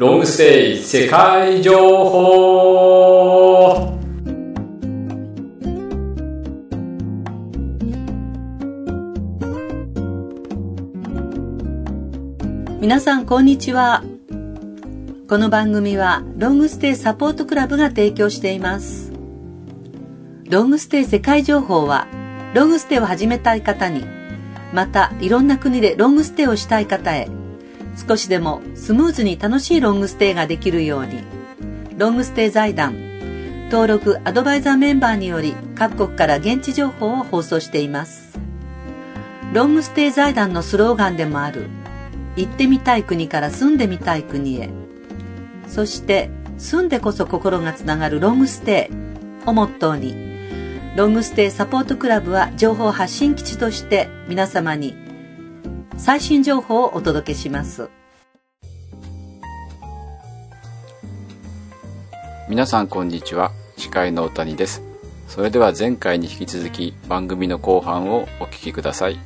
ロングステイ世界情報。皆さんこんにちは。この番組はロングステイサポートクラブが提供しています。ロングステイ世界情報はロングステイを始めたい方にまたいろんな国でロングステイをしたい方へ少しでもスムーズに楽しいロングステイができるように。ロングステイ財団。登録アドバイザーメンバーにより各国から現地情報を放送しています。ロングステイ財団のスローガンでもある行ってみたい国から住んでみたい国へ。そして住んでこそ心がつながるロングステイ。をモットーにロングステイサポートクラブは情報発信基地として皆様に最新情報をお届けします。皆さんこんにちは。司会の大谷です。それでは前回に引き続き番組の後半をお聞きください。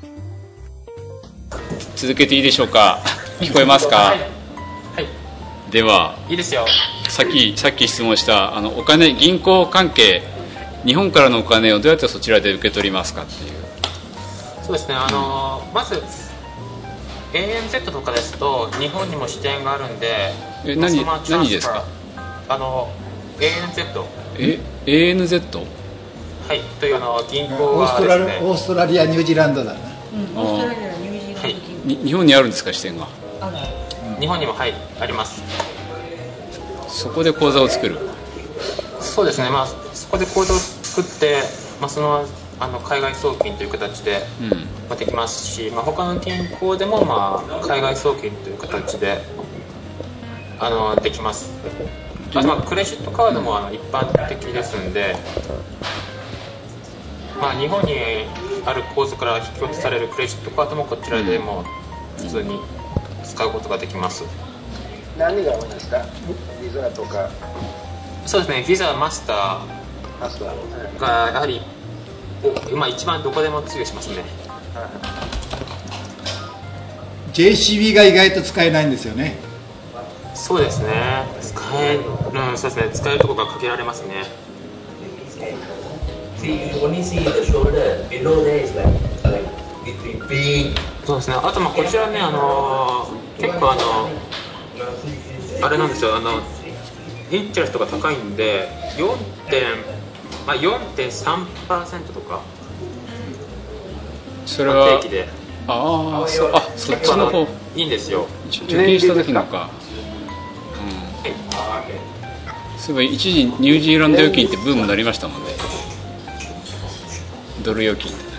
続けていいでしょうか？聞こえますか、はい、はい、ではいいですよ。さっきさっき質問したあのお金銀行関係日本からのお金をどうやってそちらで受け取りますかっていう。そうですね。あの、うん、まず ANZ とかですと日本にも支店があるんでえ何何ですか？あの ANZ え ANZ? はいというあの銀行はです、ね、オーストラリアニュージーランドだな、うん、オーストラリアニュージーランド、はい、日本にあるんですか支店が？日本にもはいあります。そこで口座を作る。そうですねまあそこで口座を作って、まあ、そのあの海外送金という形で、まあ、できますし、まあ、他の銀行でも、まあ、海外送金という形であのできます。あと、まあ、クレジットカードもあの一般的ですんで、まあ、日本にある口座から引き落とされるクレジットカードもこちらでも普通に使うことができます、何が多いんですかビザとか。そうですね。ビザマスターがやはり今一番どこでも通用しますね、JCB が意外と使えないんですよね。そうですね。使えうんそうですね。使えるところが限られますね。そうですね。あとまあこちらねあのー、結構あのあれなんですよ。あのインチャレストが高いんで4点まあ、4.3%とかそれは定期で。ああそあそっちの方。いいんですよ。貯金した時なんか、うん、そういえば一時ニュージーランド預金ってブームになりましたもんね。ドル預金って。ね。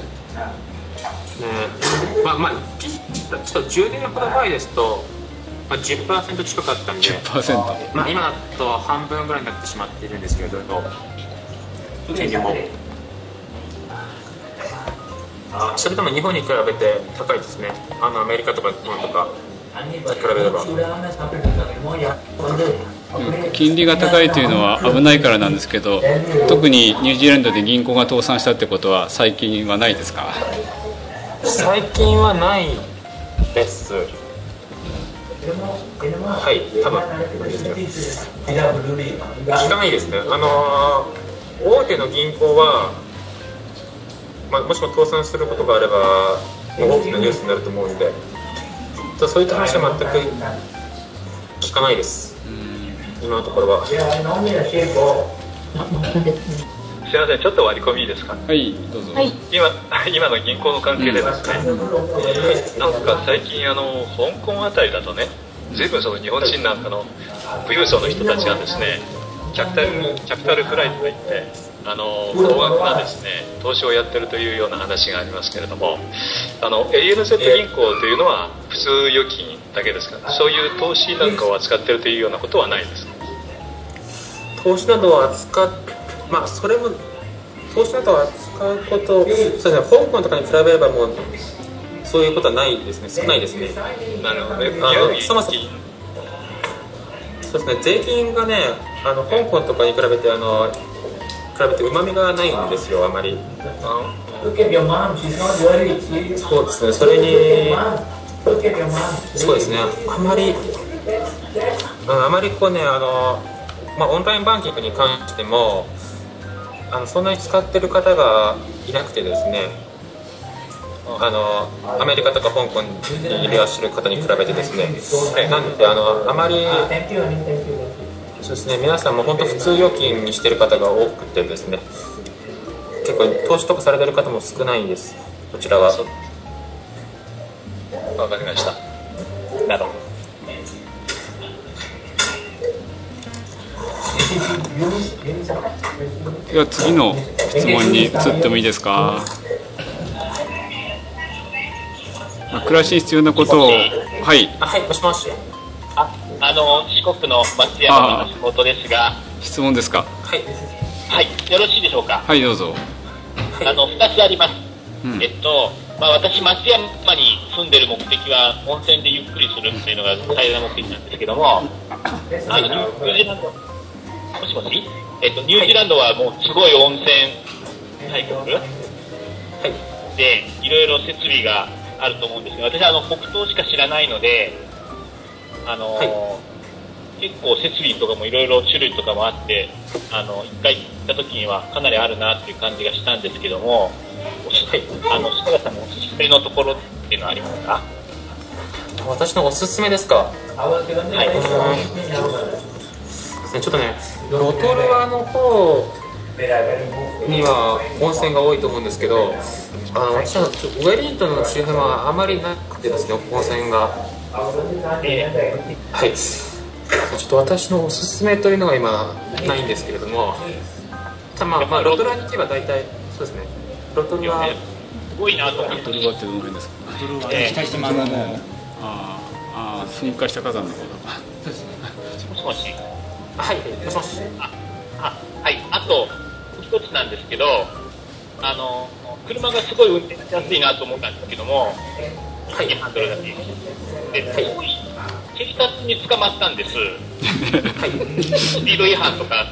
まあまあちょっと10年ほど前ですと、まあ、10%近かったんで。10%、まあ、今だと半分ぐらいになってしまっているんですけれど権利もそれとも日本に比べて高いですね。あのアメリカとか日本とか比べれば、うん、金利が高いというのは危ないからなんですけど特にニュージーランドで銀行が倒産したってことは最近はないですか？最近はないです。はい多分。聞かないですね。あのー大手の銀行は、まあ、もしも倒産することがあれば大きなニュースになると思うんで。そういった話は全く聞かないです。今のところは。すみませんちょっと割り込みいいですか？はいどうぞ、今今の銀行の関係で。ですね、なんか最近あの香港あたりだとね随分その日本人なんかの富裕層の人たちがですねキャピタルキャピタルフライトといってあの高額なですね投資をやってるというような話がありますけれどもあの ANZ 銀行というのは普通預金だけですかそういう投資なんかを扱ってるというようなことはないですか？投資などを扱っまあそれも投資などを扱うことそうですね香港とかに比べればもうそういうことはないですね。少ないですね。なるほどあのそもそもそうですね。税金がねあの香港とかに比べてあの比べてうまみがないんですよあまり。そうですねそれにそうですねあまりあまりこうねあの、まあ、オンラインバンキングに関してもあのそんなに使ってる方がいなくてですねあのアメリカとか香港にいらっしゃる方に比べてですね。なんであのあまりそうですね。皆さんも本当普通預金にしてる方が多くてですね。結構投資とかされてる方も少ないんです。こちらは。わかりました。なるほど。では次の質問に移ってもいいですか、まあ、暮らしに必要なことを。はい。はい。もしもしああの四国の松山の仕事ですが。質問ですか？はい。はい。よろしいでしょうか？はいどうぞ。あの2つあります、うん。えっと、まあ、私松山に住んでる目的は温泉でゆっくりするっていうのが最大の目的なんですけどもあのニュージーランドもしもし、えっと、ニュージーランドはもうすごい温泉大国？でいろいろ設備があると思うんですけど私はあの北東しか知らないのであの、結構設備とかもいろいろ種類とかもあってあの一回行った時にはかなりあるなっていう感じがしたんですけどもおしあの柴田さんのおすすめのところっていうのはありますか？私のおすすめですか？はい。ちょっとねロトルアの方には温泉が多いと思うんですけどあの私はウェリントンの周辺はあまりなくてですね温泉がはい。ちょっと私のおすすめというのが今ないんですけれどもたまあ、まあ、ロトルアに行けば大体そうですね。ロトルアすごいなと思って。ロトルアってどの辺ですかドルは期待してますあーあー噴火した火山の方だもしもし。はいもしもし。ああはい。あと一つなんですけどあの車がすごい運転しやすいなと思ったんですけどもはいハンドルだけで、はい、警察に捕まったんです、はい、スピード違反とかス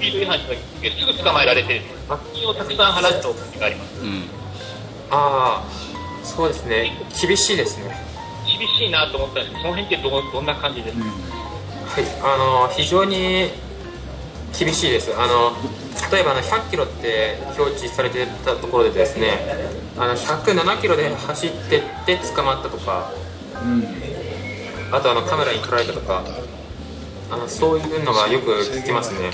ピード違反してすぐ捕まえられて罰金をたくさん払った覚えがあります。うん。ああそうですね。厳しいですね。厳しいなと思ったんです。けどその辺ってどどんな感じですか、はい、あの非常に厳しいです。あの例えばあの100キロって表示されてたところでですねあの107キロで走ってって捕まったとか、あとあのカメラに撮られたとかあのそういうのがよく聞きますね、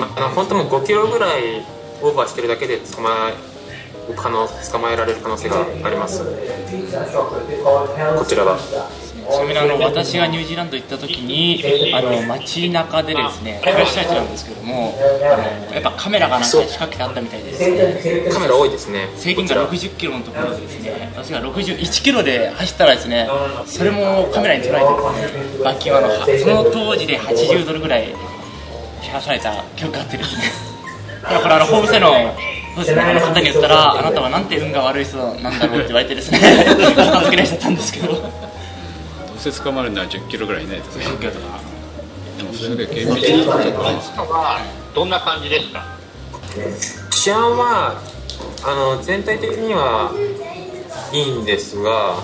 まあの本当もう5キロぐらいオーバーしてるだけで捕まえ可能捕まえられる可能性があります。こちらは。ちなみにあの私がニュージーランド行った時にあの街中でですねフラッシュライトなんですけどもあのやっぱカメラがなんか仕掛けてあったみたいでですね。カメラ多いですね。制限が60キロのところでですね私が61キロで走ったらですねそれもカメラに捉えてですね罰金はあのその当時で80ドルぐらい支払われた記憶があってですね。だからこれあのホームセのそうですね、あの方に言ったら、あなたはなんて運が悪い人なんだろうって言われてですね、片付けないしちゃったんですけど。どうせ捕まるのは10キロぐらいいないとねでもそれだけ厳しいはどんな感じですか治安はあの全体的にはいいんですが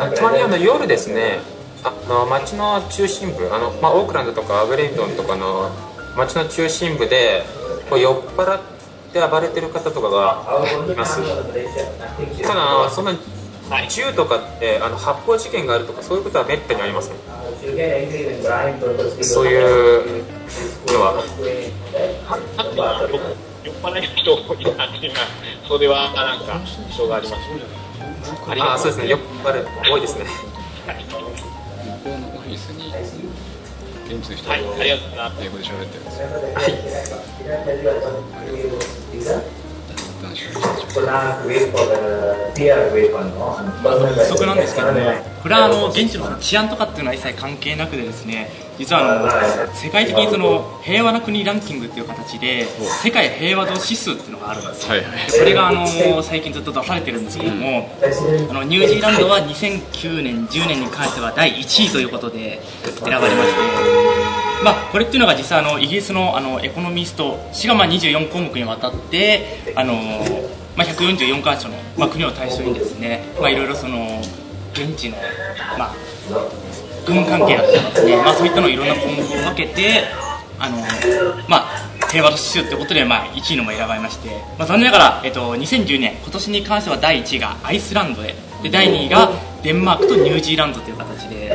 あたまにあの夜ですねあの街の中心部あの、まあ、オークランドとかウェリントンとかの街の中心部でこう酔っ払って暴れてる方とかがいます。ただそんな銃とかってあの発砲事件があるとかそういうことはめったにありません。そういうのは。酔っ払いの人がいたっていうのはそれはなんか印象がありますありあそうですね酔っ払い多いですね向こうのオフィスに現地の人が英語で喋ってるんですよ男子の人たち補足なんです。けども、これはあの現地の治安とかっていうのは一切関係なくてですね、実はあの世界的にその平和な国ランキングっていう形で世界平和度指数っていうのがあるんですよ。はいはい。でこれがあの最近ずっと出されてるんですけども、あのニュージーランドは2009年、10年に関しては第1位ということで選ばれまして、まあ、これっていうのが実際あのイギリスのあのエコノミスト氏がまあ24項目にわたってあの、まあ、144カ所の、まあ、国を対象にですね、まあ、いろいろその現地の、まあ、軍関係だったりですね、まあ、そういったのをいろんな項目を分けてあのまあ平和と秩序ってことで、まあ、1位のも選ばれまして、まあ、残念ながら、えっと、2010年今年に関しては第1位がアイスランドでで第2位がデンマークとニュージーランドという形で、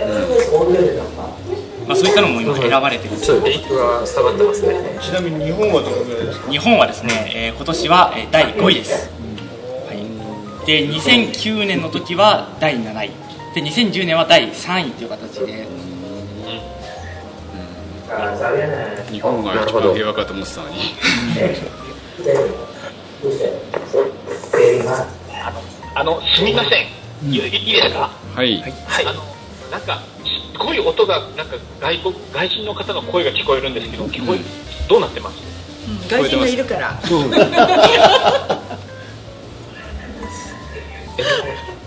まあ、そういったのも今選ばれてる。ちょっとリンクが下がってます。ねちなみに日本はどのぐらいで？すか日本はですね、えー、今年は、えー、第5位です、はい、で2009年の時は第7位。で2010年は第3位という形で、日本が一番平和かと思ってたのに。あのすみません、いいですか？はい、はい、あのなんかすごい音がなんか外国外人の方の声が聞こえるんですけど聞こえ、どうなってます、うん、外人がいるから。そう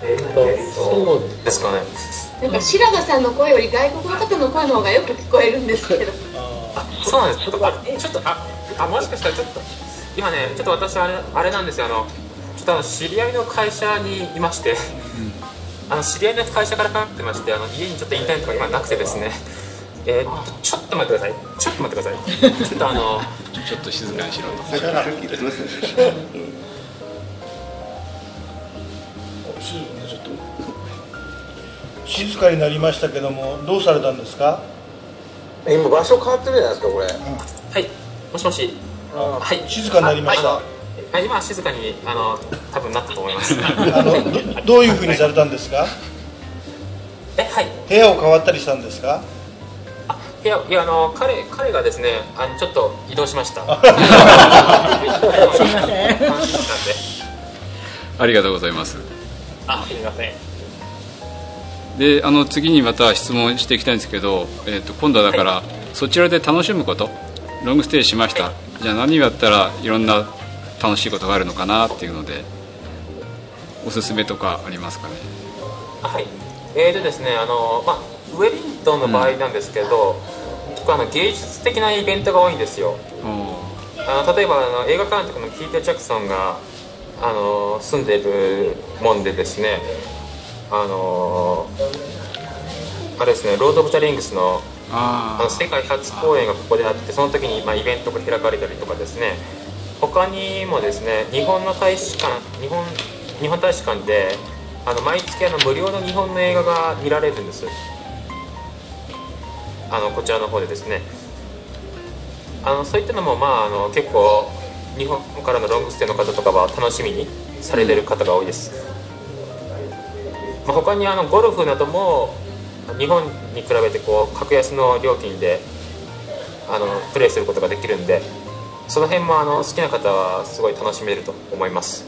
えっとそうですかね。なんか白髪さんの声より外国の方の声の方がよく聞こえるんですけど。あそうなんです。ちょっとあちょっとああもしかしたらちょっと今ねちょっと私あれあれなんですよ。あのちょっとあの知り合いの会社にいまして、うん、あの知り合いの会社からかかってましてあの家にちょっとインターネットが今なくてですね。えー、ちょっと待ってください。ちょっと待ってください。ちょっとあのちょっと静かにしろと。静かになりましたけどもどうされたんですか？今場所変わってるじゃないですかこれ、うん、はい。もしもし。はい。静かになりました、はい、今静かにあの多分なったと思います。あのどどういうふうにされたんですか？えはい。部屋を変わったりしたんですか？あいやいやあの彼彼がですねあのちょっと移動しました。すみません。ありがとうございます。あすみません。であの次にまた質問していきたいんですけど、えーと、今度はだから、はい、そちらで楽しむことロングステイしました、はい、じゃあ何をやったらいろんな楽しいことがあるのかなっていうのでおすすめとかありますかね？はい。えーとですねあの、まあ、ウェリントンの場合なんですけど、うん、結構あの芸術的なイベントが多いんですよ。あの例えばあの映画監督のキート・ジャクソンがあの住んでいるもんでですねあのあれですね「ロード・オブ・ザ・リングスの」あの世界初公演がここであってその時にまあイベントが開かれたりとかですね他にもですね日本の大使館日本日本大使館であの毎月あの無料の日本の映画が見られるんです。あのこちらの方でですね。あのそういったのもまああの結構日本からのロングステイの方とかは楽しみにされてる方が多いです、まあ、他にあのゴルフなども日本に比べてこう格安の料金であのプレーすることができるんでその辺もあの好きな方はすごい楽しめると思います。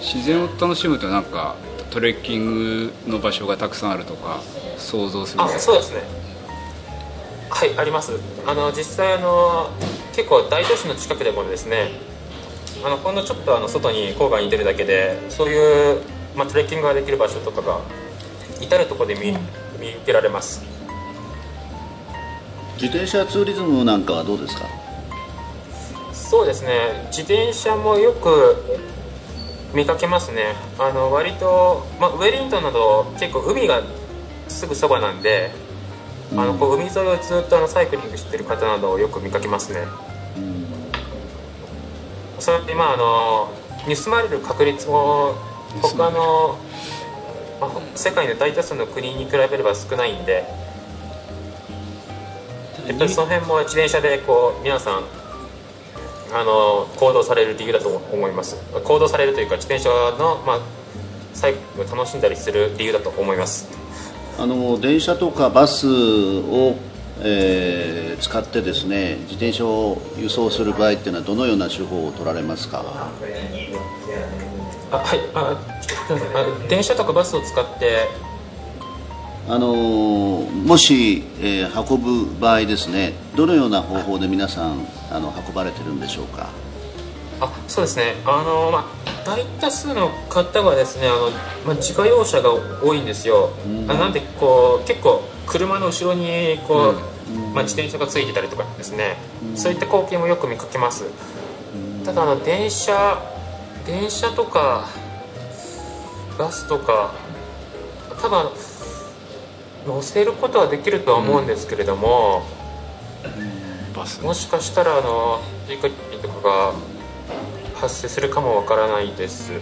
自然を楽しむとなんかトレッキングの場所がたくさんあるとか想像する。あそうですね。はいあります。あの実際あの結構大都市の近くでもですねあのほんのちょっとあの外に郊外に出るだけでそういう、まあ、トレッキングができる場所とかが至る所で見,、見受けられます自転車ツーリズムなんかはどうですか？そうですね。自転車もよく見かけますね。あの割と、まあ、ウェリントンなど結構海がすぐそばなんで、あのこう海沿いをずっとあのサイクリングしてる方などをよく見かけますね、それでまああの盗まれる確率も他の、まあ、世界の大多数の国に比べれば少ないんでやっぱりその辺も自転車でこう皆さんあの行動される理由だと思います。行動されるというか自転車の、まあ、サイクルを楽しんだりする理由だと思います。あの電車とかバスを、えー、使ってですね自転車を輸送する場合っていうのはどのような手法を取られますか？あはいあ電車とかバスを使ってあのもし、えー、運ぶ場合ですねどのような方法で皆さんあの運ばれてるんでしょうか？あそうですね。あの、まあ、大多数の方はですねあの、まあ、自家用車が多いんですよ、うん、あなんでこう結構車の後ろにこう、うん、まあ、自転車がついてたりとかですね、うん、そういった光景もよく見かけます、ただあの電車電車とかバスとか多分乗せることはできるとは思うんですけれども、もしかしたらあの追加金とかが発生するかもわからないです。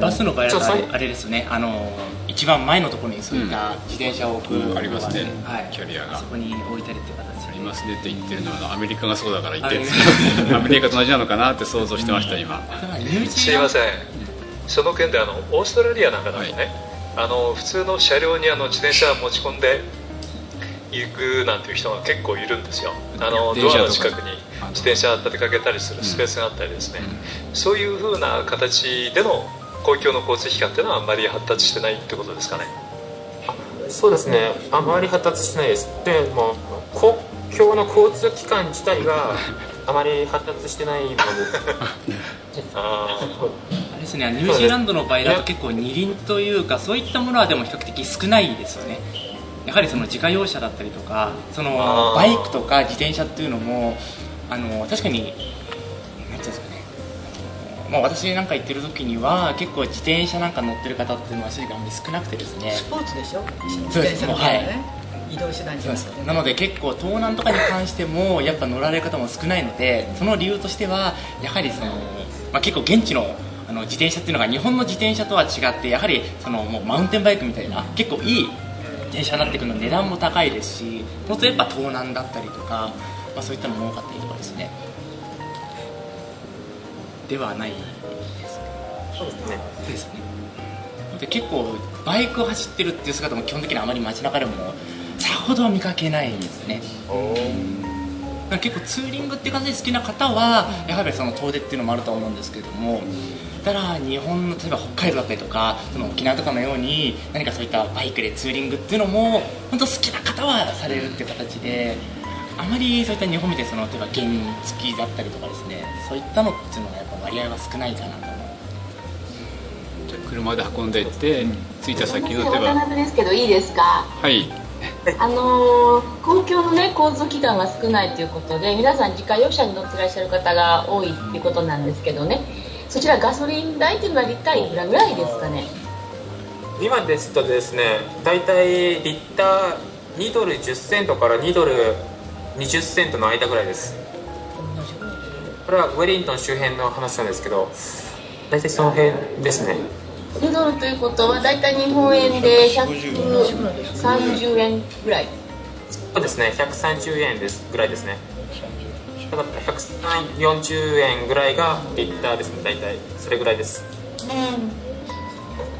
バスの場合はあれですね。あの一番前のところにそういった自転車を置く、うん、ありますね、はい、キャリアが。そこに置いたりって形ありますねって言ってるのはアメリカがそうだから言って。るんです。け どアメリカと同じなのかなって想像してました、うん、今すいません。その件であのオーストラリアなんかだとね、はいあの普通の車両にあの自転車持ち込んで行くなんていう人が結構いるんですよ。あのドアの近くに自転車立てかけたりするスペースがあったりですね、うん、そういうふうな形での公共の交通機関っていうのはあんまり発達してないってことですかね。そうですね。あまり発達してないです。でも公共の交通機関自体があまり発達してないもので。す ああですねニュージーランドの場合だと結構二輪というかそういったものはでも比較的少ないですよね。やはりその自家用車だったりとかそのバイクとか自転車っていうのもあの確かに何ていうんですかね。まあ、私なんか行ってる時には結構自転車なんか乗ってる方っていうのは種類があんまり少なくてですね。スポーツでしょ？そうです。ね。はい移動手段じゃななので結構盗難とかに関してもやっぱ乗られる方も少ないのでその理由としてはやはりその、まあ、結構現地のあの自転車っていうのが日本の自転車とは違ってやはりそのもうマウンテンバイクみたいな結構いい自転車になってくるの値段も高いですしもっとやっぱ盗難だったりとか、まあ、そういったのも多かったりとかですね。ではないですそうですね。ですね。で結構バイクを走ってるっていう姿も基本的にあまり街中でもさほど見かけないんですね。結構ツーリングっていう感じで好きな方はやはりその遠出っていうのもあると思うんですけれどもたら日本の例えば北海道だったりとかその沖縄とかのように何かそういったバイクでツーリングっていうのも本当好きな方はされるっていう形であまりそういった日本みたいにその例えば原付だったりとかですねそういったのっていうのがやっぱ割合は少ないかなと思う。車で運んでいって、着いた先の例えば。ですけどいいですか？はい あのー、公共の、ね、交通機関が少ないということで皆さん自家用車に乗ってらっしゃる方が多いっていうことなんですけどね。そちらガソリン代っていうのはリッターいくらぐらいですかね？今ですとですね大体リッター2ドル10セントから2ドル20セントの間ぐらいです。これはウェリントン周辺の話なんですけど大体その辺ですね2ドルということは大体日本円で130円ぐらい。そうですね。130円ですぐらいですね。だから140円ぐらいがリッターですね。大体それぐらいです。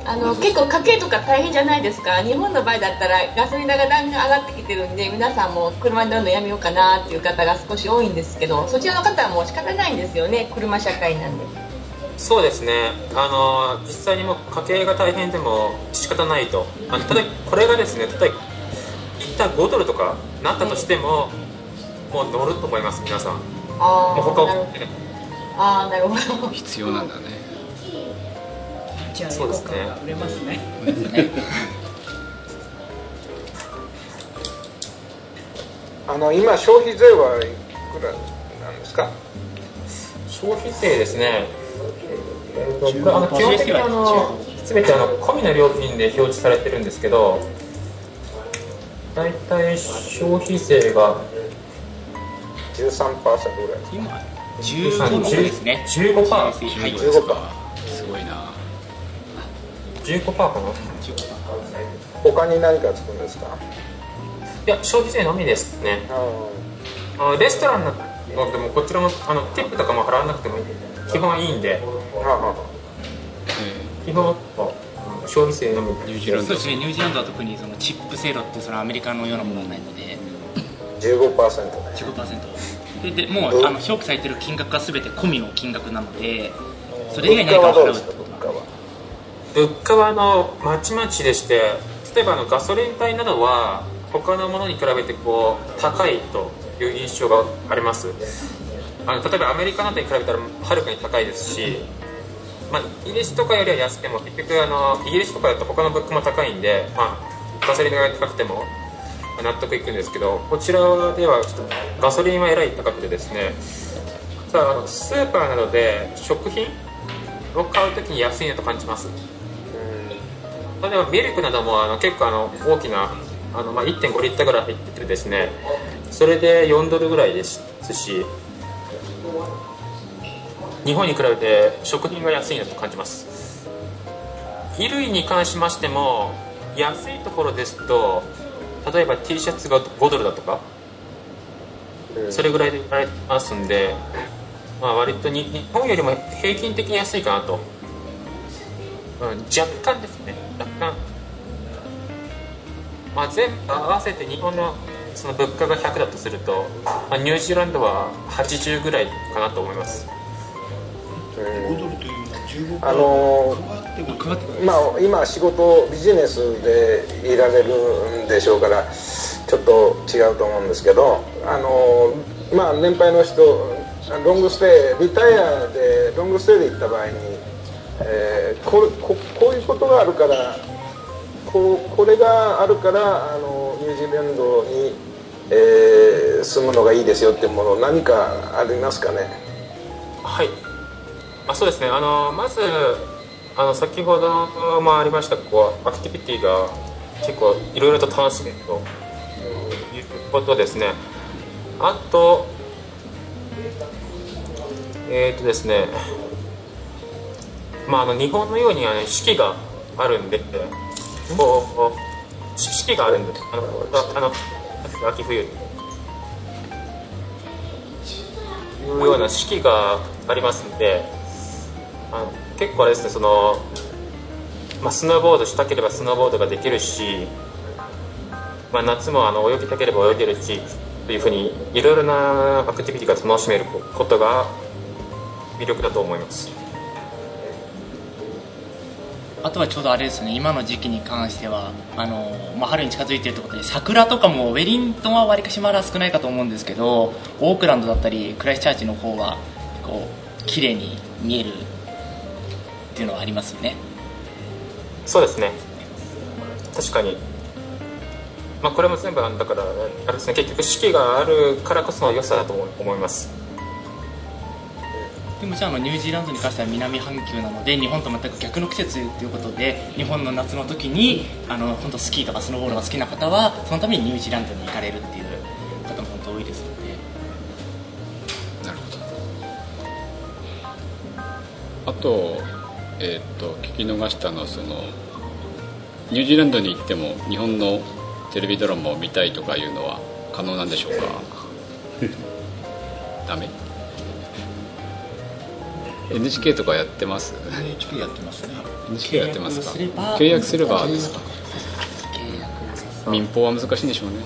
あの結構家計とか大変じゃないですか。日本の場合だったらガソリン代がだんだん上がってきてるんで皆さんも車に乗るのやめようかなっていう方が少し多いんですけどそちらの方はもう仕方ないんですよね。車社会なんでそうですね。あの実際にも家計が大変でも仕方ないと。あのただこれがですね例えば一旦5ドルとかなったとしても、もう乗ると思います皆さん。ああ他をああなるほど。必要なんだね。じゃあそうですね。売れますね。あの今消費税はいくらなんですか？消費税ですね、えーと、あの基本的にあの全てあの込みの料金で表示されてるんですけど大体消費税が13%ぐらい。今15ですね。15%パー15%パー。すごいな。15%パーかな？他に何かつくんですか？いや消費税のみですね。あレストランのでもこちらもあのティップとかも払わなくても基本いいんで、基本消費税のみニュージーランドそうですね。ニュージーランドは特にそのチップ制度ってそのアメリカのようなものはないので。15%ね15%ででもうあの表記されてる金額が全て込みの金額なのでそれ以外何かを払うってことは物価はあのまちまちでして例えばあのガソリン代などは他のものに比べてこう高いという印象がありますあの例えばアメリカなどに比べたらはるかに高いですし、まあ、イギリスとかよりは安くても結局あのイギリスとかだと他の物価も高いんで、まあ、ガソリン代が高くても納得いくんですけどこちらではちょっとガソリンはえらい高くてですねただスーパーなどで食品を買う時に安いなと感じます。例えばミルクなどもあの結構あの大きなあの、まあ、1.5リッターぐらい入っててですねそれで4ドルぐらいですし日本に比べて食品が安いなと感じます。衣類に関しましても安いところですと例えば T シャツが5ドルだとかそれぐらいで売られてますんで、まあ、割とに日本よりも平均的に安いかなと、うん、若干ですね。若干、まあ、全部合わせて日本のその物価が100だとすると、まあ、ニュージーランドは80ぐらいかなと思います。あのまあ、今仕事ビジネスでいられるんでしょうからちょっと違うと思うんですけどあの、まあ、年配の人ロングステイリタイアでロングステイで行った場合に、えー、こここういうことがあるからここれがあるからあのニュージーランドに、えー、住むのがいいですよっていうもの何かありますかね？はい。あそうですね。あのまずあの先ほどもありましたこうアクティビティが結構いろいろと楽しめると。いうことですね。あとえっ、ー、とですね。まああの日本のようにあの四季があるんでこう四季があるんであのあの秋冬いうような四季がありますんであの結構あれですねその、まあ、スノーボードしたければスノーボードができるし、まあ、夏もあの泳ぎたければ泳げるしというふうにいろいろなアクティビティが楽しめることが魅力だと思います。あとはちょうどあれですね今の時期に関してはあの、まあ、春に近づいているということで桜とかもウェリントンはわりかしまだ少ないかと思うんですけどオークランドだったりクライスチャーチの方はこう綺麗に見えるっていうのはありますよね。そうですね。確かに。まあこれも全部だからあれですね結局四季があるからこその良さだと思います。でもじゃあのニュージーランドに関しては南半球なので日本と全く逆の季節ということで日本の夏の時にあの本当スキーとかスノーボードが好きな方はそのためにニュージーランドに行かれるっていう方も本当多いですのでなるほど。あとえー、っと聞き逃したのはそのニュージーランドに行っても日本のテレビドラマを見たいとかいうのは可能なんでしょうか？ダメ。NHK とかやってます？NHK やってますね。NHK やってますか？契約すれば。ですか？民放は難しいんでしょうね。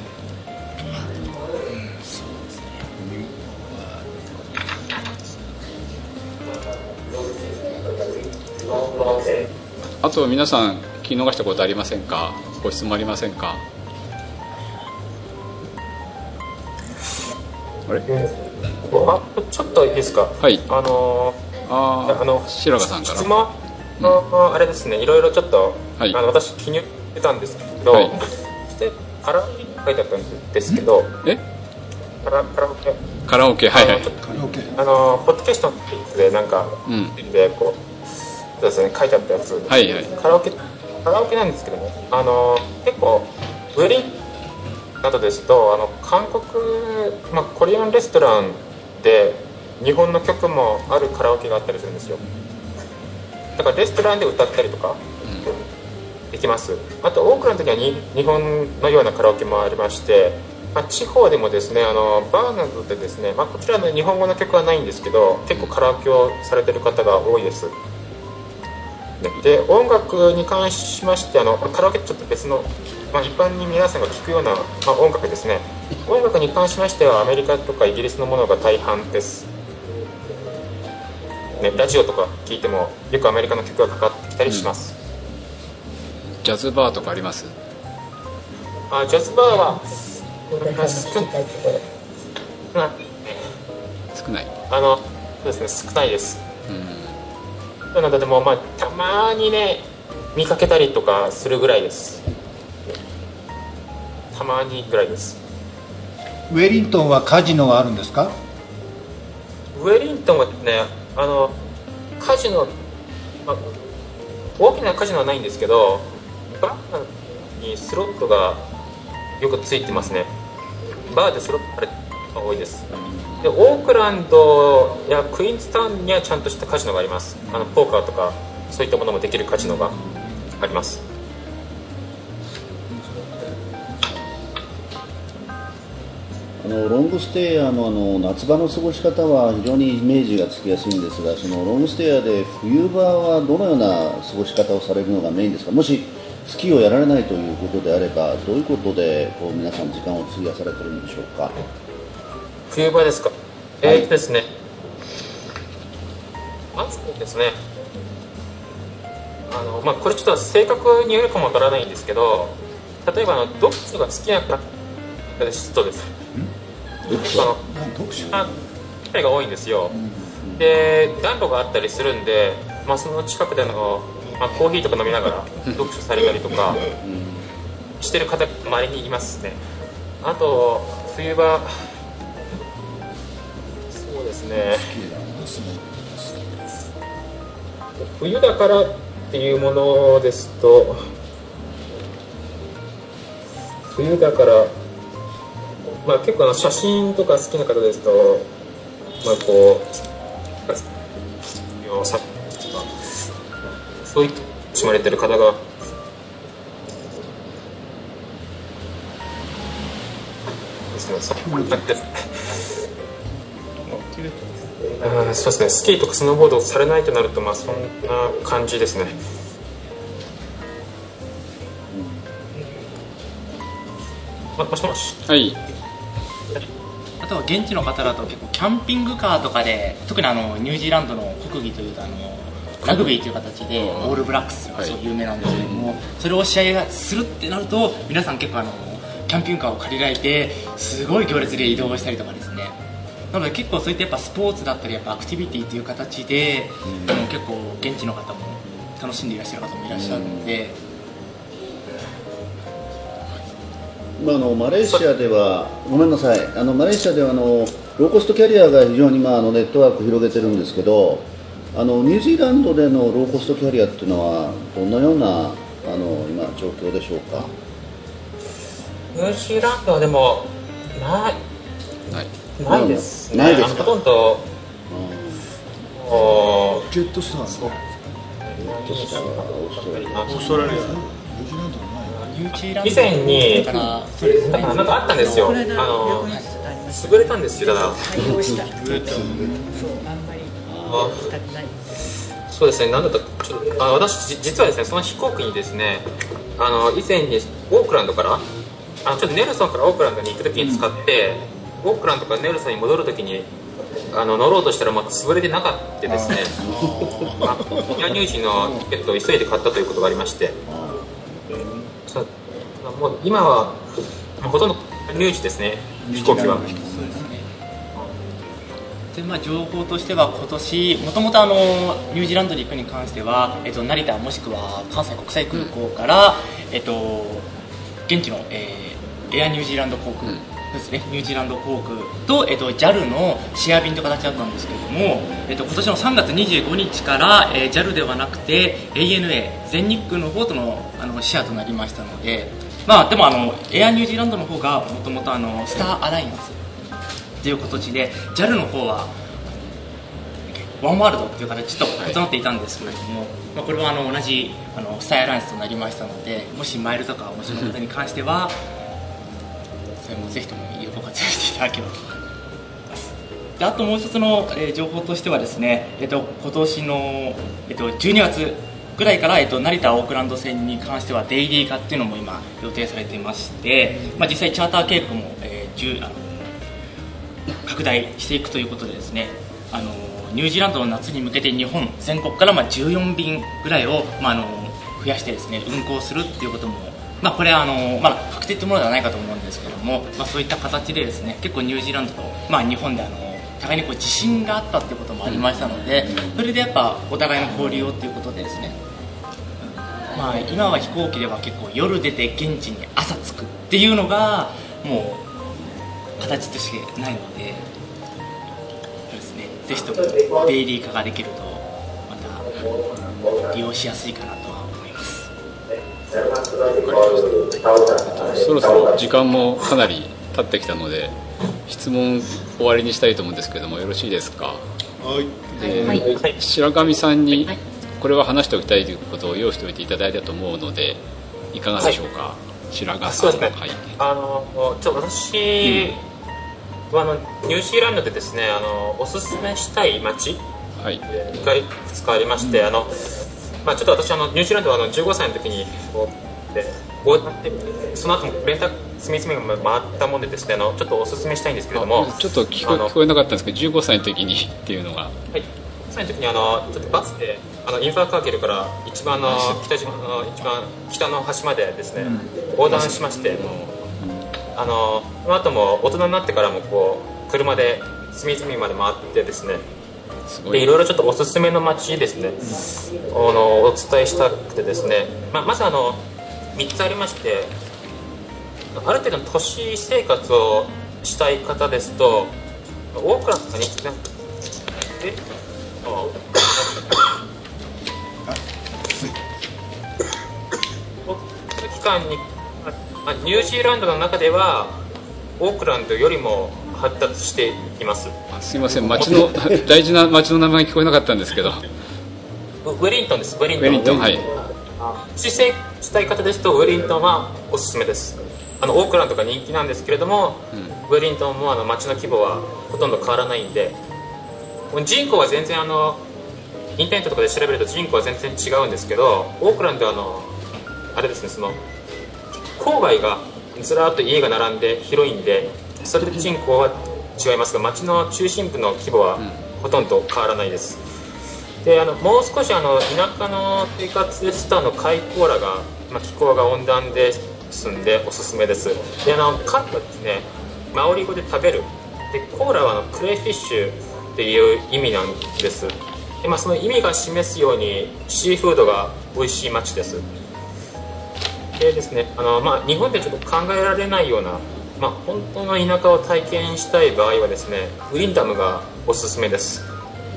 あと皆さん聞き逃したことありませんか？ご質問ありませんか？あれ？あちょっといいですか？はい。あのああの白髪さんから。質問の、あれですねいろいろちょっと、はい、あの私記入してたんですけど、はい、してカラオケ書いてあったんですけどえ？カラカラオケ。カラオケはいはい。あのポッドキャストでなんか、うん、でこうそうですね書いてあったやつ、はいはい、カラオケカラオケなんですけどもあの結構ウェリンなどですとあの韓国、まあ、コリアンレストランで日本の曲もあるカラオケがあったりするんですよ。だからレストランで歌ったりとかできます、あと多くの時はに日本のようなカラオケもありましてまあ、地方でもですねあのバーなどでですね、まあ、こちらの日本語の曲はないんですけど結構カラオケをされてる方が多いです。で音楽に関しましてあのカラオケちょっと別の、まあ、一般に皆さんが聴くような、まあ、音楽ですね。音楽に関しましてはアメリカとかイギリスのものが大半です、ね、ラジオとか聴いてもよくアメリカの曲がかかってきたりします、うん、ジャズバーとかあります？あジャズバーは少ない。あのそうですね少ないです。うん。なのでもまあたまにね見かけたりとかするぐらいです。たまにぐらいです。ウェリントンはカジノがあるんですか？ウェリントンはねあのカジノ、ま、大きなカジノはないんですけどバーにスロットがよくついてますね。バーでスロットあれ多いです。でオークランドやクイーンズタウンにはちゃんとしたカジノがあります。あのポーカーとかそういったものもできるカジノがあります。のロングステイヤーのあの夏場の過ごし方は非常にイメージがつきやすいんですがそのロングステイヤーで冬場はどのような過ごし方をされるのがメインですか？もしスキーをやられないということであればどういうことでこう皆さん時間を費やされてるんでしょうか？冬場ですか？えー、っとですね。まずですねあの、まあ、これちょっと正確によるかもわからないんですけど例えばあの読書が好きな方ですとです読書の機会が多いんですよ。で暖炉があったりするんで、まあ、その近くでの、まあ、コーヒーとか飲みながら読書されたりとかしてる方まれにいますね。あと冬場そうですね。冬だからっていうものですと冬だからまあ、結構あの写真とか好きな方ですと、まあ、こうそういったしまれてる方がですねそうですね。スキーとかスノーボードをされないとなるとまあそんな感じですね。もしもし。はいあとは現地の方だと結構キャンピングカーとかで特にあのニュージーランドの国技というとあのラグビーという形でオールブラックスがすごい。有名なんですけども、それを試合がするってなると皆さん結構あのキャンピングカーを借りられてすごい行列で移動したりとかですね。なので結構そういったやっぱスポーツだったりやっぱアクティビティという形で、あの結構現地の方も楽しんでいらっしゃる方もいらっしゃるので、まあ、あのマレーシアでは、ごめんなさい、あのマレーシアではあのローコストキャリアが非常に、まあ、あのネットワークを広げてるんですけど、あのニュージーランドでのローコストキャリアっていうのは、どのようなあの今、状況でしょうか？ニュージーランドはでも、ない、ない。ないですね、ないですか？あのほとんど、おジェットスターそうオーストラリア以前にだからそうですね。なんかあったんですよ、あこの潰れたんですよ、ただ。そうですね、なんだったちょっとあ私、じ実はですね、その飛行機にですね、あの以前にオークランドから、あちょっとネルソンからオークランドに行くときに使って、オークランドからネルソンに戻るときにあの乗ろうとしたら、まあ、潰れてなかったですね、あニア入時のチケットを急いで買ったということがありまして、もう今は、まあほとんど入時ですね、飛行機は。そうですねでまあ、情報としては今年もともとあのニュージーランドに行くに関しては、えっと、成田もしくは関西国際空港から、えっと、現地の、えーエアニュージーランド航空ですね、ニュージーランド航空と、えっと、JAL のシェア便という形だったんですけれども、えっと、今年の3月25日から、えー JAL ではなくて ANA 全日空の方とのあのシェアとなりましたので、まあ、でもあのエアニュージーランドの方がもともとあのスターアライアンスという形で JAL の方はワンワールドっていう形と異なっていたんですけれども、まあ、これはあの同じあのスタイアライアンスとなりましたのでもしマイルとかお持ちの方に関してはそれもぜひとも有効活用していただければと思います。であともう一つの、えー情報としてはですね、えっと今年の、えっと12月ぐらいから、えっと成田オークランド線に関してはデイリー化っていうのも今予定されていまして、まあ、実際チャーター計画も、えーあの拡大していくということでですねあのニュージーランドの夏に向けて日本全国からまあ14便ぐらいを、まあ、あの増やしてですね運航するっていうことも、まあ、これはあの、まあ、確定というものではないかと思うんですけども、まあ、そういった形でですね結構ニュージーランドと、まあ、日本であの互いにこう自信があったっていうこともありましたのでそれでやっぱお互いの交流をっていうことでですねまあ、今は飛行機では結構夜出て現地に朝着くっていうのがもう形としてないのでそうですね。ぜひともデイリー化ができるとまた利用しやすいかなとは思います。そろそろ時間もかなり経ってきたので質問終わりにしたいと思うんですけどもよろしいですか？で、はい、白神さんにこれは話しておきたいということを用意しておいていただいたと思うのでいかがでしょうか、はい、白神さん、ね、はい、あのちょ私は、あのニュージーランドでですねあのおすすめしたい街がいくつかありまして、うん、あのまあ、ちょっと私あのニュージーランドはあの15歳の時にでその後もレンタ住み住みが回ったもんでですねあのちょっとお勧めしたいんですけれどもちょっと聞こ聞こえなかったんですけど15歳の時にっていうのが。はい。15歳の時にあのちょっとバスであのインファーカーケルから一番の北島の一番北の端までですね、うん、横断しまして、うん、あのその後も大人になってからもこう車で隅々まで回ってですねでいろいろちょっとおすすめの街ですね、うん、あのお伝えしたくてですね、ままずあの3つありましてある程度の都市生活をしたい方ですとオークランドにえ？期間にニュージーランドの中ではオークランドよりも発達していますすいません町の大事な町の名前聞こえなかったんですけどウェリントンですウェリントンウェリントンはい姿勢したい方ですとウェリントンはおすすめです。あのオークランドが人気なんですけれども、うん、ウェリントンもあの街の規模はほとんど変わらないんで人口は全然あのインターネットとかで調べると人口は全然違うんですけどオークランドはあのあれですねその郊外がずらっと家が並んで広いんでそれで人口は違いますが街の中心部の規模はほとんど変わらないです、であのもう少しあの田舎の生活ですとあのカイコーラが、まあ、気候が温暖ですんでおすすめです。であのカットはですね。マオリ語で食べる。でコーラはあのクレイフィッシュっていう意味なんです。で、まあ、その意味が示すようにシーフードが美味しい街です。でですねあの、まあ、日本でちょっと考えられないような、まあ、本当の田舎を体験したい場合はですねウィンダムがおすすめです、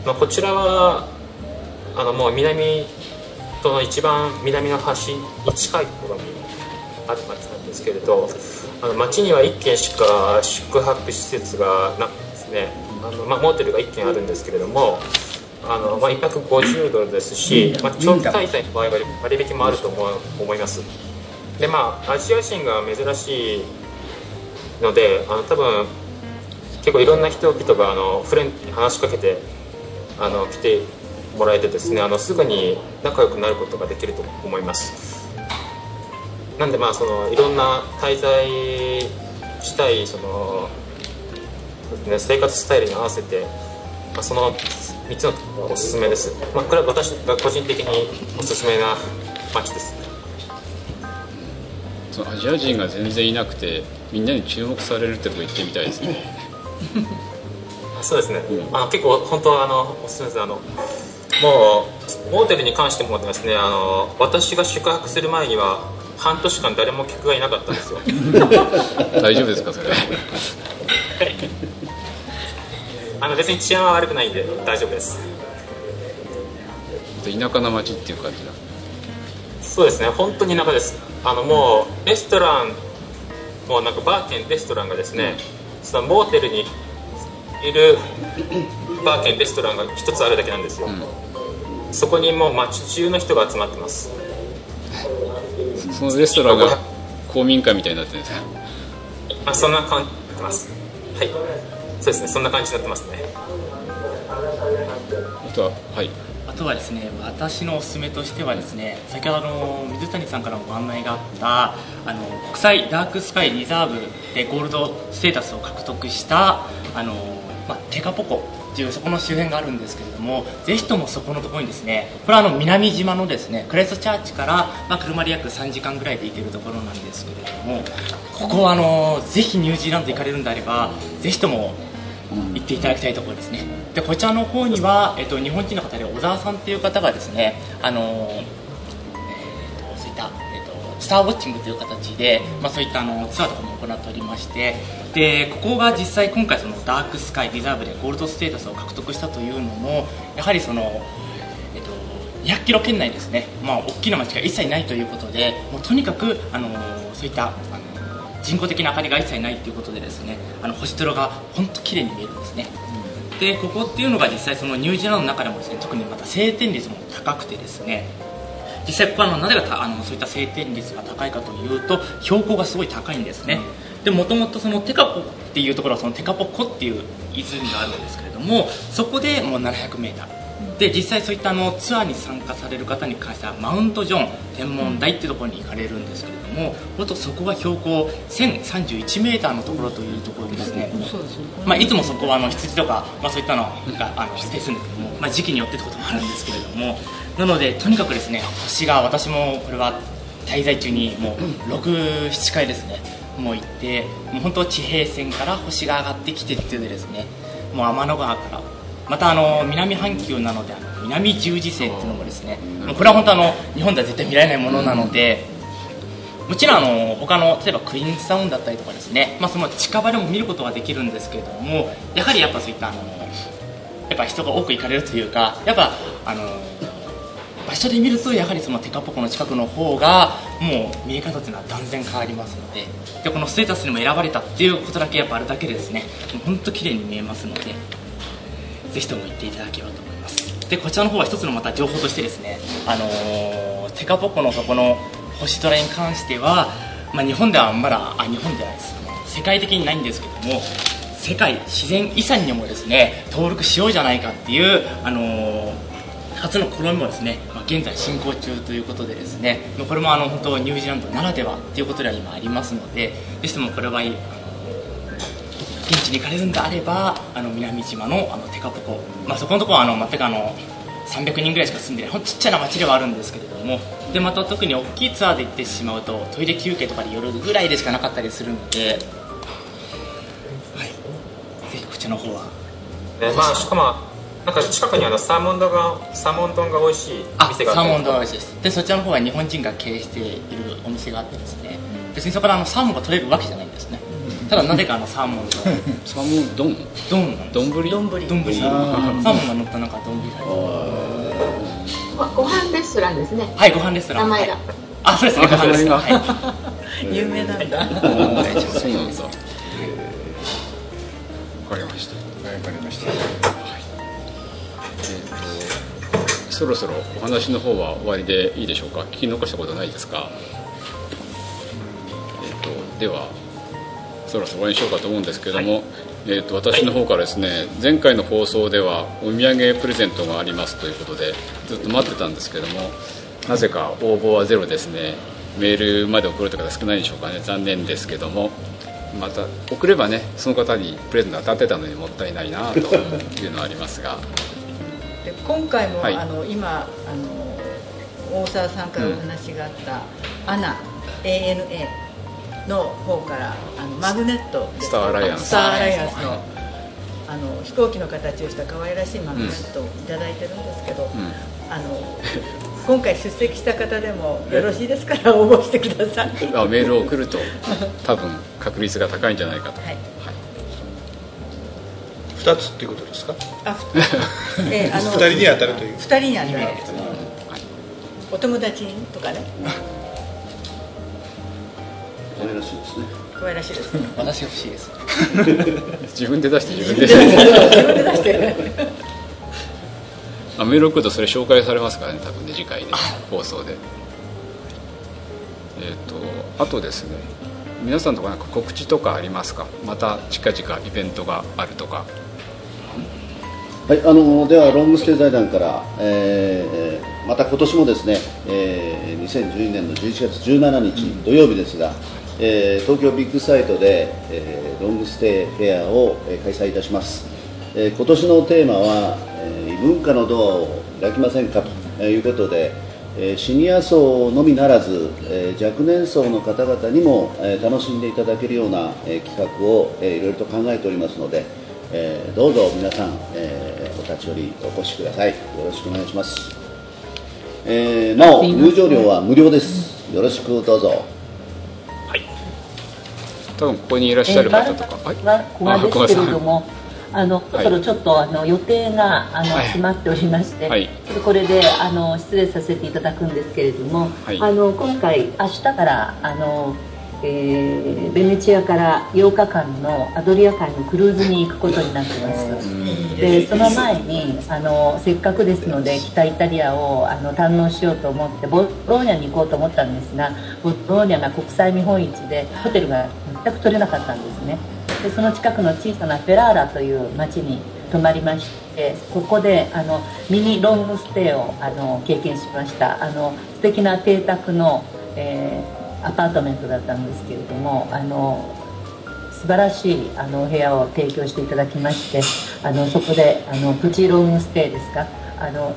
まあ、こちらはあのもう南との一番南の端に近いところにある町なんですけれどあの町には1軒しか宿泊施設がなくてですねあの、まあ、モーテルが1軒あるんですけれどもあの、まあ、1泊50ドルですし、まあ、長期滞在の場合は割引もあると思思います。でまあアジア人が珍しいのであの多分結構いろんな人々があのフレンに話しかけてあの来てもらえてですねあのすぐに仲良くなることができると思います。なんでまあそのいろんな滞在したいその、ね、生活スタイルに合わせて、まあ、その3つのがおすすめです、まあ、これは私が個人的におすすめな街です。そのアジア人が全然いなくてみんなに注目されるってとこ行ってみたいですね。そうですね、うん、あの結構本当はあのおすすめです。あのもうモーテルに関してもですね。あの私が宿泊する前には半年間誰も客がいなかったんですよ。大丈夫ですかそれ？あの別に治安は悪くないんで大丈夫です。田舎の町っていう感じだそうですね。本当に田舎です。あのもうレストランもうなんかバー兼レストランがですね、そのモーテルにいるバー兼レストランが一つあるだけなんですよ、うん、そこにもう街中の人が集まってます。そのレストランが公民館みたいになってるんですかあそんな感じになってます。はい。そうですね。そんな感じになってますね。あとははい。あとはですね私のおすすめとしてはですね先ほどの水谷さんからもご案内があったあの国際ダークスカイリザーブでゴールドステータスを獲得したあの、まあ、テカポコていうそこの周辺があるんですけれどもぜひともそこのところにですねこれはあの南島のですねクレストチャーチから、まあ、車で約3時間ぐらいで行けるところなんですけれどもここはあのぜひニュージーランド行かれるんであればぜひとも行っていただきたいところですね。でこちらの方には、えっと、日本人の方で小沢さんっていう方がですねあの、えーと、そういった、スターウォッチングという形で、まあ、そういったあのツアーとかも行っておりましてでここが実際今回そのダークスカイリザーブでゴールドステータスを獲得したというのもやはりその、えっと、200キロ圏内ですね、まあ、大きな町が一切ないということでもうとにかく、あのそういったあの人工的な明かりが一切ないということでですねあの星空が本当綺麗に見えるんですね、でここっていうのが実際そのニュージーランドの中でもですね特にまた晴天率も高くてですね実際ここはのなぜかあのそういった晴天率が高いかというと標高がすごい高いんですね、でもともとそのテカポっていうところはそのテカポ湖っていう湖があるんですけれどもそこでもう 700m で実際そういったあのツアーに参加される方に関してはマウントジョン天文台っていうところに行かれるんですけれども本当そこは標高1031メーターのところというところでですね、まあ、いつもそこはあの羊とか、まあ、そういったのがあの指定するんですけども、まあ、時期によってってこともあるんですけれどもなのでとにかくですね星が私もこれは滞在中にもう67回ですねもう行ってもう本当地平線から星が上がってきてっていうでですねもう天の川からまたあの南半球なのであの南十字星っていうのもですねこれは本当あの日本では絶対見られないものなので、もちろんあの他の例えばクイーンズタウンだったりとかですね、まあ、その近場でも見ることはできるんですけれどもやはりやっぱそういったあのやっぱ人が多く行かれるというかやっぱあの場所で見るとやはりそのテカポコの近くの方がもう見え方というのは断然変わりますのででこのステータスにも選ばれたっていうことだけやっぱあるだけですね本当綺麗に見えますのでぜひとも行っていただければと思います。でこちらの方は一つのまた情報としてですねあの、テカポコのそこの星空に関しては、まあ、日本ではまだあ日本じゃないです。世界的にないんですけども世界自然遺産にもですね登録しようじゃないかっていう、あのー初の試みもですね、まあ、現在進行中ということでですねこれもあの本当ニュージーランドならではということでは今ありますのでぜひともこれは現地に行かれるんであればあの南島のあのテカポコ、まあ、そこのところはあの全くあの300人ぐらいしか住んでないほんちっちゃな町ではあるんですけれどもでまた特に大きいツアーで行ってしまうとトイレ休憩とかで寄るぐらいでしかなかったりするので、はい、ぜひこちらの方は。えまあ、しかもなんか近くにあのサーモン丼がサーモン丼が美味しい店がサーモン丼美味しいです。でそちらの方は日本人が経営しているお店があってですね。別にそこからあのサーモンが取れるわけじゃないんですねただなぜかあのサーモン丼 サーモン丼丼なん丼？丼。丼。サーモン。が乗ったなんか丼ご飯レストランですね。はいご飯レストラン。名前が、はい、あそうですね。ご飯レストラン、はい、有名なんだ。そうなんだ。わかりました。わかりました。そろそろお話の方は終わりでいいでしょうか？聞き残したことないですか？えっ、ー、とではそろそろ終わりにしようかと思うんですけども、はい、えーと、私の方からですね、前回の放送ではお土産プレゼントがありますということでずっと待ってたんですけどもなぜか応募はゼロですね。メールまで送るとか少ないんでしょうかね。残念ですけどもまた送ればねその方にプレゼント当たってたのにもったいないなというのはありますが。で今回も、はい、あの今あの大沢さんからお話があった、うん、ANA ANA の方からあのマグネットスターアライアンス。スターアライアンスのあの飛行機の形をした可愛らしいマグネットを頂いてるんですけど、うん、あの 今回出席した方でもよろしいですから応募してください。あメールを送ると 多分確率が高いんじゃないかと、はい。2つっていうことですか？あ、えー、あの2人に当たるという。2人に当たる、お友達とかね可愛らしいですね。可愛らしいです。ね私欲しいです。自分で出して自分で。自分で出して。あメール送るとそれ紹介されますからね多分ね次回で。放送で。えっ、ー、とあとですね皆さんとかなんか告知とかありますか？また近々イベントがあるとか。はい、あのではロングステイ財団から、えー、また今年もですね、えー、2012年の11月17日土曜日ですが、えー、東京ビッグサイトで、えー、ロングステイフェアを、えー、開催いたします、えー、今年のテーマは、えー、異文化のドアを開きませんかということで、えー、シニア層のみならず、えー、若年層の方々にも、えー、楽しんでいただけるような、えー、企画を、えー、いろいろと考えておりますので、えー、どうぞ皆さん、えー、お立ち寄りお越しください。よろしくお願いします、えー、なお入場料は無料です。よろしくどうぞ。はい多分ここにいらっしゃる方とか、えー、はい、小ですけれどもあの、そろそろちょっとあの予定があの、決まっておりまして、はい、これであの失礼させていただくんですけれども、はい、あの今回明日からあのえー、ベネチアから8日間のアドリア海のクルーズに行くことになってます。でその前にあのせっかくですので北イタリアをあの堪能しようと思ってボローニャに行こうと思ったんですがボローニャが国際見本市でホテルが全く取れなかったんですね。でその近くの小さなフェラーラという町に泊まりましてここであのミニロングステイをあの経験しました。あの素敵な邸宅の、えーアパートメントだったんですけれどもあの素晴らしいあのお部屋を提供していただきましてあのそこであのプチロングステイですか？あの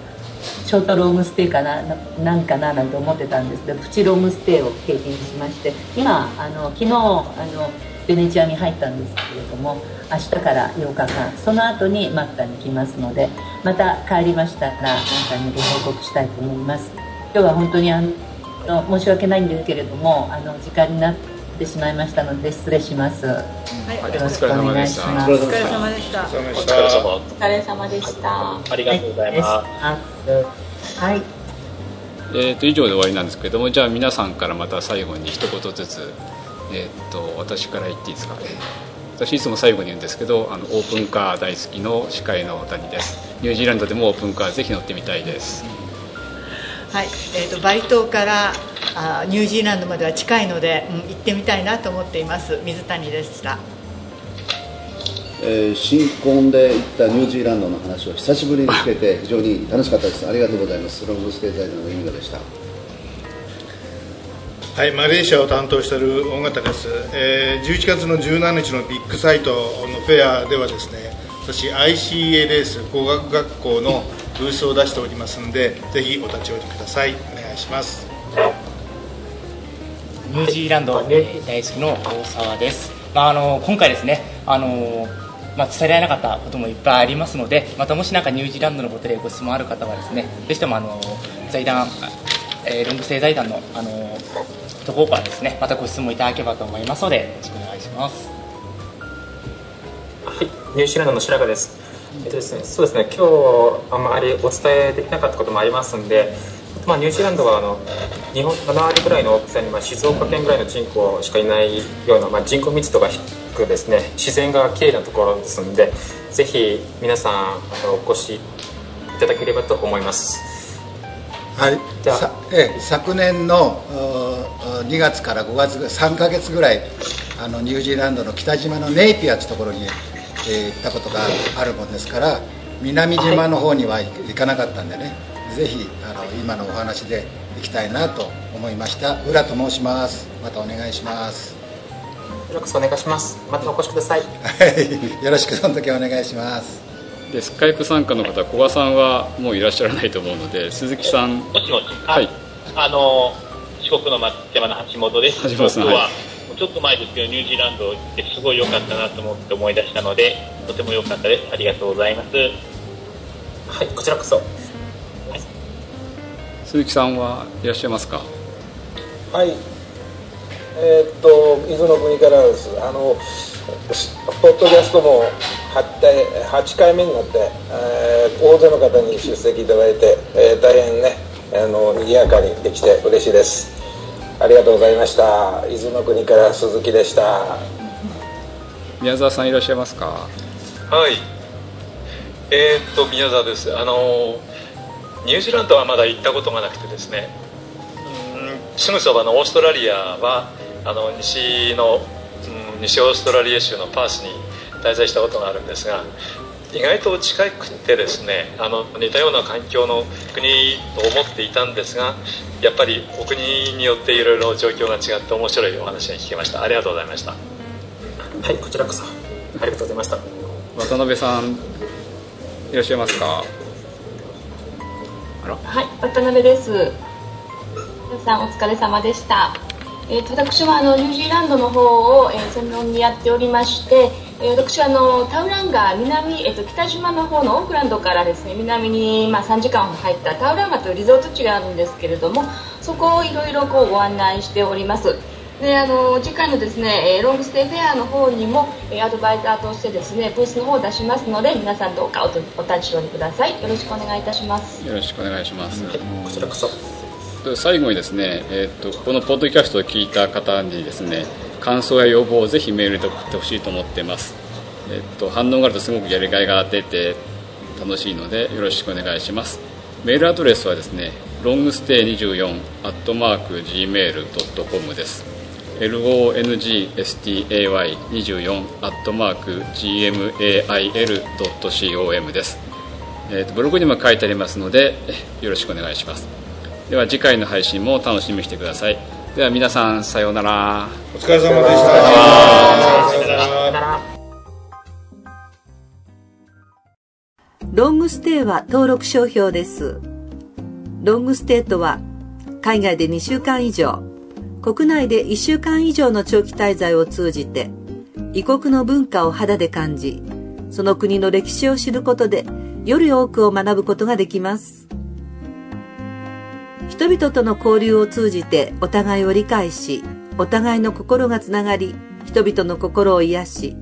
ショートロングステイかななんかななんて思ってたんですけどプチロングステイを経験しまして今あの昨日あのベネチアに入ったんですけれども明日から8日間その後にマッタに来ますのでまた帰りましたら皆さんにご報告したいと思います。今日は本当にあの申し訳ないんですけれどもあの時間になってしまいましたので失礼します。はい、よろしくお願いします。お疲れ様でした。お疲れ様でした。ありがとうございます。はい。えっ、と以上で終わりなんですけれども、じゃあ皆さんからまた最後に一言ずつ、えっ、と私から言っていいですか？私いつも最後に言うんですけど、あのオープンカー大好きの司会の谷です。ニュージーランドでもオープンカーぜひ乗ってみたいです。はいえーと、バリ島からあニュージーランドまでは近いので、うん、行ってみたいなと思っています。水谷でした、えー、新婚で行ったニュージーランドの話を久しぶりに聞けて 非常に楽しかったです。ありがとうございます。ロングステイ財団のインガでしたはい、マレーシアを担当している大型です、えー、11月の17日のビッグサイトのフェアではですね私 ICA レース工学学校のブースを出しておりますのでぜひお立ち寄りください。お願いします。ニュージーランド大好きの大沢です、まあ、あの今回ですねあのまあ、伝えられなかったこともいっぱいありますのでまたもしなんかニュージーランドのことでご質問ある方はですねぜひともあの財団、えー、ロングステイ財団のあのところからですねまたご質問いただければと思いますのでよろしくお願いします。はいニュージーランドの白川ですえっとですね、そうですね今日あまりお伝えできなかったこともありますんで、まあ、ニュージーランドはあの日本7割ぐらいの大きさに、まあ、静岡県ぐらいの人口しかいないような、まあ、人口密度が低くですね自然がきれいなところですのでぜひ皆さんあのお越しいただければと思います。はい、じゃあえ昨年の2月から5月3か月ぐらいあのニュージーランドの北島のネイピアというところにえー、行ったことがあるもんですから南島の方には行かなかったんでね、はい、ぜひあの今のお話で行きたいなと思いました。浦と申します。またお願いします。よろしくお願いします。またお越しください。はい。よろしくその時お願いします。でスカイプ参加の方古賀さんはもういらっしゃらないと思うので鈴木さん。もしもしはい。あの四国の松山の橋本です。橋本さんはちょっと前ですけどニュージーランド行ってすごい良かったなと思って思い出したのでとても良かったです。ありがとうございます。はいこちらこそ、はい、鈴木さんはいらっしゃいますか？はい。えー、っと伊豆の国からです。あのポッドキャストも 8, 8回目になって、えー、大勢の方に出席いただいて、えー、大変ねあの賑やかにできて嬉しいですありがとうございました。伊豆の国から鈴木でした。宮沢さんいらっしゃいますか？はい。えー、っと宮沢です。あのニュージーランドはまだ行ったことがなくてですね。うんすぐそばのオーストラリアはあの西の、うん、西オーストラリア州のパースに滞在したことがあるんですが意外と近くてですねあの似たような環境の国と思っていたんですがやっぱりお国によっていろいろ状況が違って面白いお話が聞けました。ありがとうございました。はいこちらこそ。ありがとうございました。渡辺さんいらっしゃいますか？はい渡辺です。皆さんお疲れ様でした。えーと、私はあのニュージーランドの方を、えー、専門にやっておりまして、えー、私はあのタウランガ南、えーと、北島の方のオークランドからですね南に、まあ、3時間入ったタウランガというリゾート地があるんですけれどもそこをいろいろご案内しております。であの次回のですねロングステイフェアの方にもアドバイザーとしてですねブースの方を出しますので皆さんどうかおお立ち寄りください。よろしくお願いいたします。よろしくお願いします、はい、こちらこそ最後にですね、えーと、とこのポッドキャストを聞いた方にですね感想や要望をぜひメールで送ってほしいと思っています、えーと、反応があるとすごくやりがいが出て楽しいのでよろしくお願いします。メールアドレスはですねロングステイ24アットマーク Gmail.com です。longstay24 アットマーク gmail.com です、えーと、ブログにも書いてありますのでよろしくお願いします。では次回の配信も楽しみにしてください。では皆さんさようなら。お疲れ様でした。ロングステイは登録商標です。ロングステイとは海外で2週間以上国内で1週間以上の長期滞在を通じて異国の文化を肌で感じその国の歴史を知ることでより多くを学ぶことができます人々との交流を通じてお互いを理解しお互いの心がつながり人々の心を癒し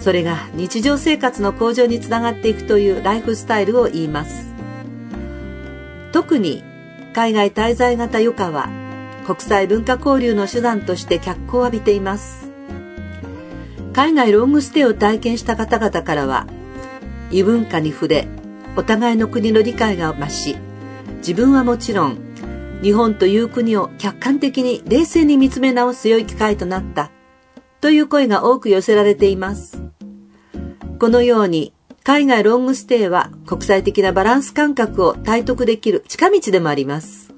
それが日常生活の向上につながっていくというライフスタイルを言います特に海外滞在型余暇は国際文化交流の手段として脚光を浴びています。海外ロングステイを体験した方々からは、異文化に触れ、お互いの国の理解が増し、自分はもちろん、日本という国を客観的に冷静に見つめ直す良い機会となった、という声が多く寄せられています。このように、海外ロングステイは国際的なバランス感覚を体得できる近道でもあります。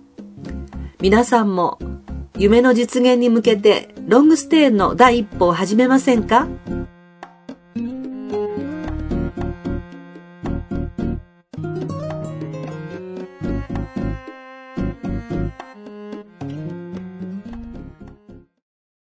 皆さんも夢の実現に向けてロングステイの第一歩を始めませんか？